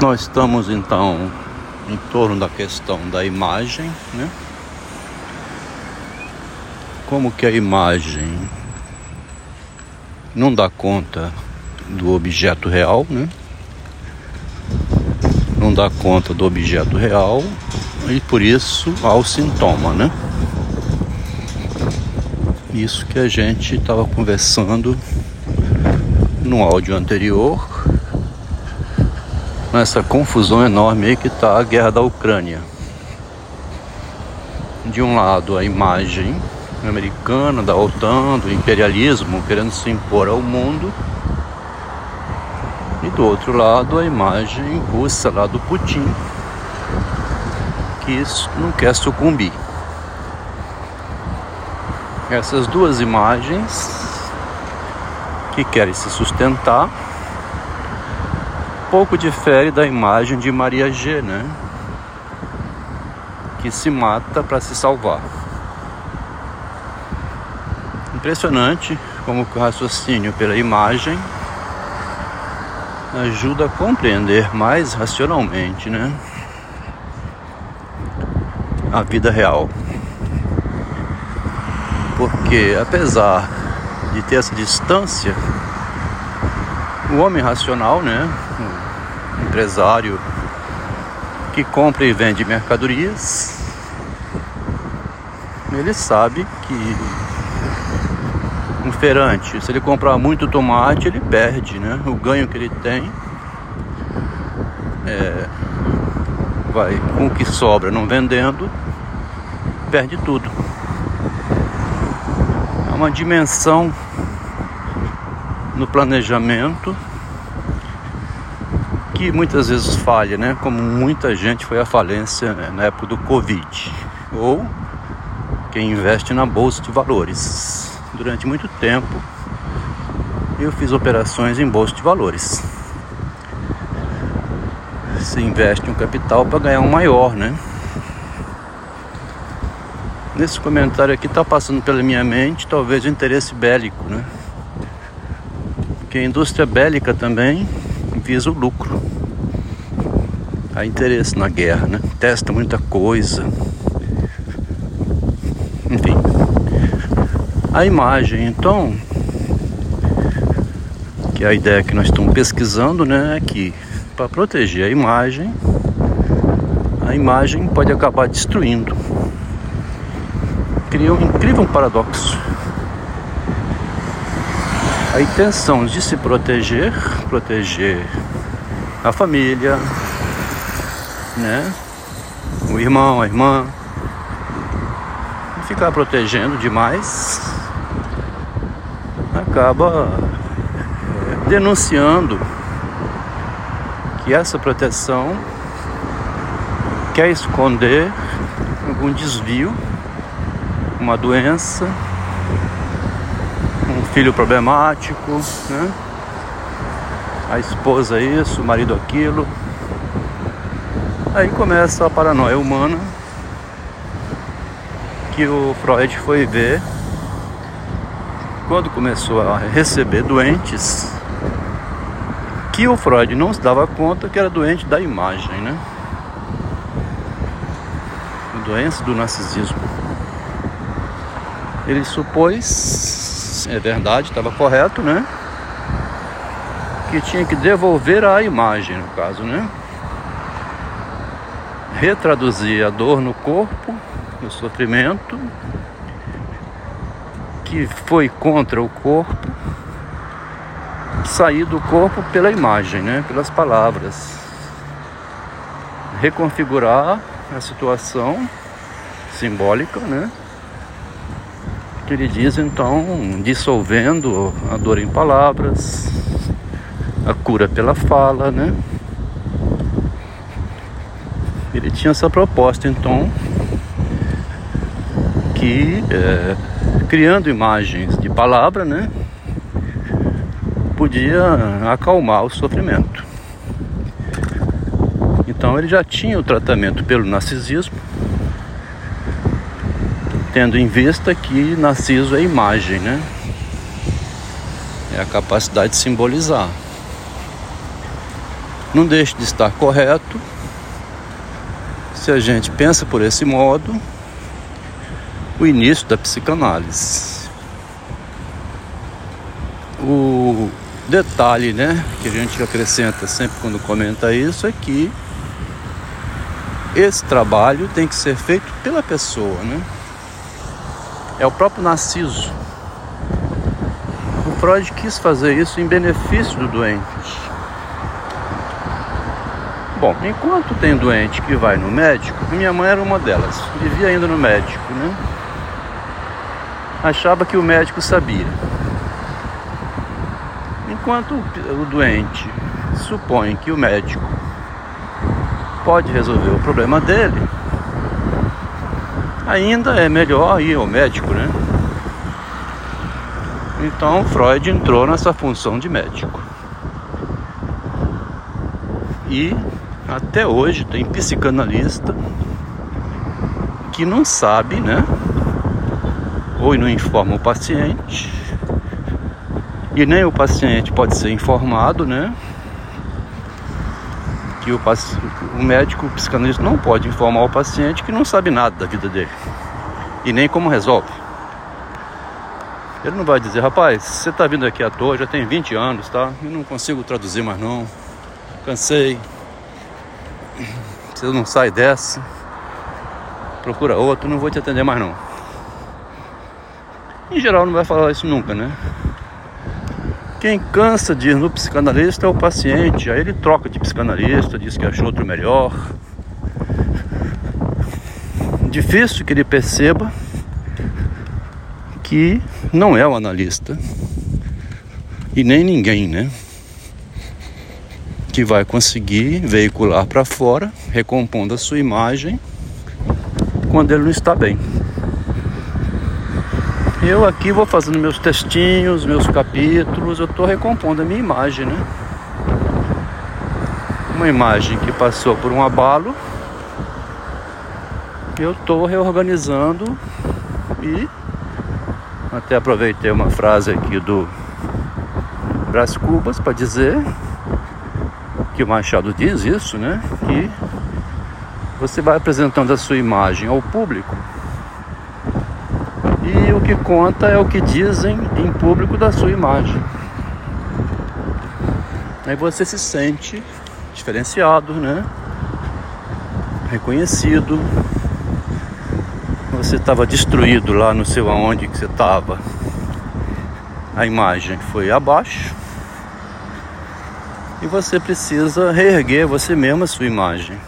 Nós estamos então em torno da questão da imagem, né? Como que a imagem não dá conta do objeto real, né? Não dá conta do objeto real e por isso há o sintoma, né? Isso que a gente estava conversando no áudio anterior nessa confusão enorme aí que está a guerra da Ucrânia. De um lado, a imagem americana, da OTAN, do imperialismo querendo se impor ao mundo, e do outro lado, a imagem russa lá do Putin, que não quer sucumbir. Essas duas imagens que querem se sustentar pouco difere da imagem de Maria G, né? Que se mata para se salvar. Impressionante como o raciocínio pela imagem ajuda a compreender mais racionalmente, né? A vida real. Porque apesar de ter essa distância, o homem racional, né, empresário que compra e vende mercadorias, ele sabe que um feirante, se ele comprar muito tomate, ele perde, né? O ganho que ele tem é, vai com o que sobra não vendendo, perde tudo. É uma dimensão no planejamento que muitas vezes falha, né? Como muita gente foi à falência né, na época do Covid. Ou quem investe na bolsa de valores. Durante muito tempo eu fiz operações em bolsa de valores. Se investe um capital para ganhar um maior, né? Nesse comentário aqui está passando pela minha mente talvez o interesse bélico, né? Porque a indústria bélica também visa o lucro. Há interesse na guerra, né? Testa muita coisa. Enfim. A imagem, então, que é a ideia que nós estamos pesquisando, né, é que para proteger a imagem, a imagem pode acabar destruindo. Cria um incrível paradoxo a intenção de se proteger, proteger a família, né? O irmão, a irmã, ficar protegendo demais acaba é, denunciando que essa proteção quer esconder algum desvio, uma doença, filho problemático, né? A esposa isso, o marido aquilo. Aí começa a paranoia humana que o Freud foi ver quando começou a receber doentes que o Freud não se dava conta que era doente da imagem, né? Doença do narcisismo. Ele supôs é verdade, estava correto, né? Que tinha que devolver a imagem, no caso, né? Retraduzir a dor no corpo, o sofrimento, que foi contra o corpo, sair do corpo pela imagem, né? Pelas palavras. Reconfigurar a situação simbólica, né? Que ele diz então dissolvendo a dor em palavras, a cura pela fala, né? Ele tinha essa proposta então que é, criando imagens de palavra, né? Podia acalmar o sofrimento. Então ele já tinha o tratamento pelo narcisismo tendo em vista que Narciso é imagem, né? É a capacidade de simbolizar. não deixa de estar correto se a gente pensa por esse modo o início da psicanálise. O detalhe, né, que a gente acrescenta sempre quando comenta isso é que esse trabalho tem que ser feito pela pessoa, né? É o próprio Narciso. O Freud quis fazer isso em benefício do doente. Bom, enquanto tem doente que vai no médico, minha mãe era uma delas, vivia ainda no médico, né? Achava que o médico sabia. Enquanto o doente supõe que o médico pode resolver o problema dele, ainda é melhor ir ao médico, né? Então Freud entrou nessa função de médico. E até hoje tem psicanalista que não sabe, né? Ou não informa o paciente, e nem o paciente pode ser informado, né? Que o, o médico o psicanalista não pode informar o paciente que não sabe nada da vida dele e nem como resolve. Ele não vai dizer, rapaz, você está vindo aqui à toa, já tem 20 anos, tá? Eu não consigo traduzir mais não. Cansei. Você não sai dessa. Procura outro, não vou te atender mais não. Em geral não vai falar isso nunca, né? Quem cansa de ir no psicanalista é o paciente. Aí ele troca de psicanalista, diz que achou outro melhor. Difícil que ele perceba que não é o analista e nem ninguém, né? Que vai conseguir veicular para fora, recompondo a sua imagem quando ele não está bem. Eu aqui vou fazendo meus textinhos, meus capítulos, eu estou recompondo a minha imagem, né? Uma imagem que passou por um abalo, eu estou reorganizando e até aproveitei uma frase aqui do Brás Cubas para dizer que o Machado diz isso, né? Que você vai apresentando a sua imagem ao público que conta é o que dizem em público da sua imagem. Aí você se sente diferenciado, né? Reconhecido. Você estava destruído lá no seu aonde que você estava. A imagem foi abaixo. E você precisa reerguer você mesmo a sua imagem.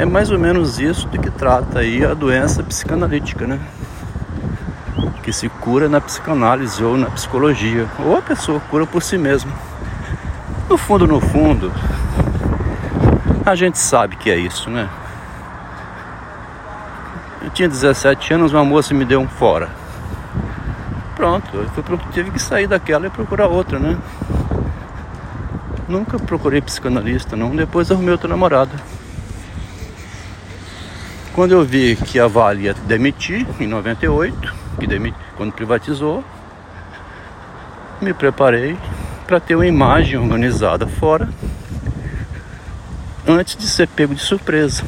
É mais ou menos isso de que trata aí a doença psicanalítica, né? Que se cura na psicanálise ou na psicologia, ou a pessoa cura por si mesma. No fundo, no fundo, a gente sabe que é isso, né? Eu tinha 17 anos, uma moça me deu um fora. Pronto, eu tive que sair daquela e procurar outra, né? Nunca procurei psicanalista, não. Depois arrumei outra namorada. Quando eu vi que a Vale ia demitir em 98, que demit, quando privatizou, me preparei para ter uma imagem organizada fora antes de ser pego de surpresa.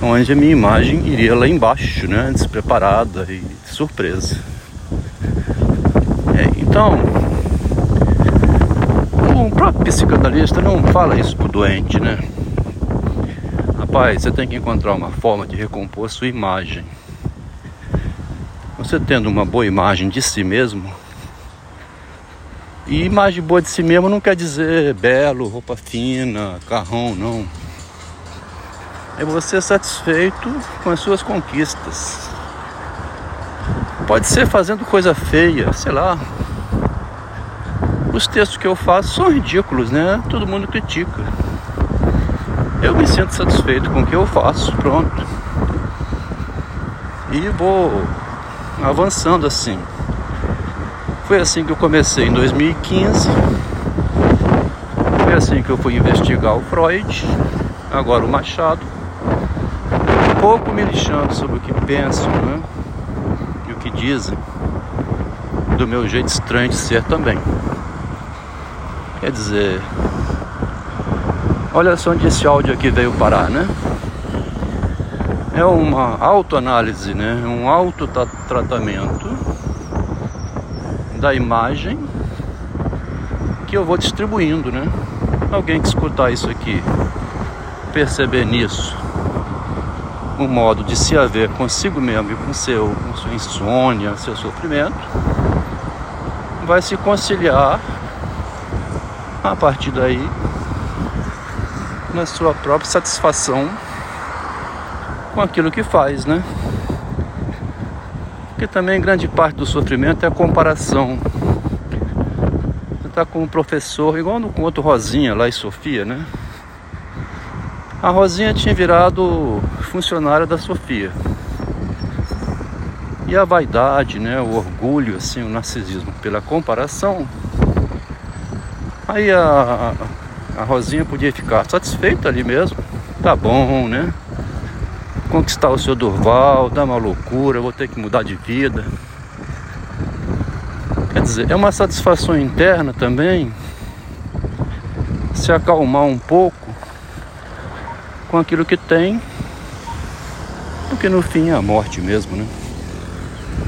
Onde a minha imagem iria lá embaixo, né? Despreparada e de surpresa. É, então, o próprio psicanalista não fala isso pro doente, né? Rapaz, você tem que encontrar uma forma de recompor sua imagem. Você tendo uma boa imagem de si mesmo, e imagem boa de si mesmo não quer dizer belo, roupa fina, carrão, não. É você satisfeito com as suas conquistas. Pode ser fazendo coisa feia, sei lá. Os textos que eu faço são ridículos, né? Todo mundo critica. Eu me sinto satisfeito com o que eu faço, pronto. E vou avançando assim. Foi assim que eu comecei em 2015. Foi assim que eu fui investigar o Freud, agora o Machado. Um pouco me lixando sobre o que pensam, né? E o que dizem. Do meu jeito estranho de ser também. Quer dizer, olha só onde esse áudio aqui veio parar, né? É uma autoanálise, né? Um autotratamento da imagem que eu vou distribuindo, né? Alguém que escutar isso aqui, perceber nisso um modo de se haver consigo mesmo e com seu com sua insônia, seu sofrimento, vai se conciliar a partir daí na sua própria satisfação com aquilo que faz, né? Porque também grande parte do sofrimento é a comparação. Você está com um professor, igual no, com outro Rosinha lá em Sofia, né? A Rosinha tinha virado funcionária da Sofia. E a vaidade, né, o orgulho, assim, o narcisismo pela comparação. Aí a, a Rosinha podia ficar satisfeita ali mesmo. Tá bom, né? conquistar o seu Durval, dá uma loucura, vou ter que mudar de vida. Quer dizer, é uma satisfação interna também se acalmar um pouco com aquilo que tem, porque no fim é a morte mesmo, né?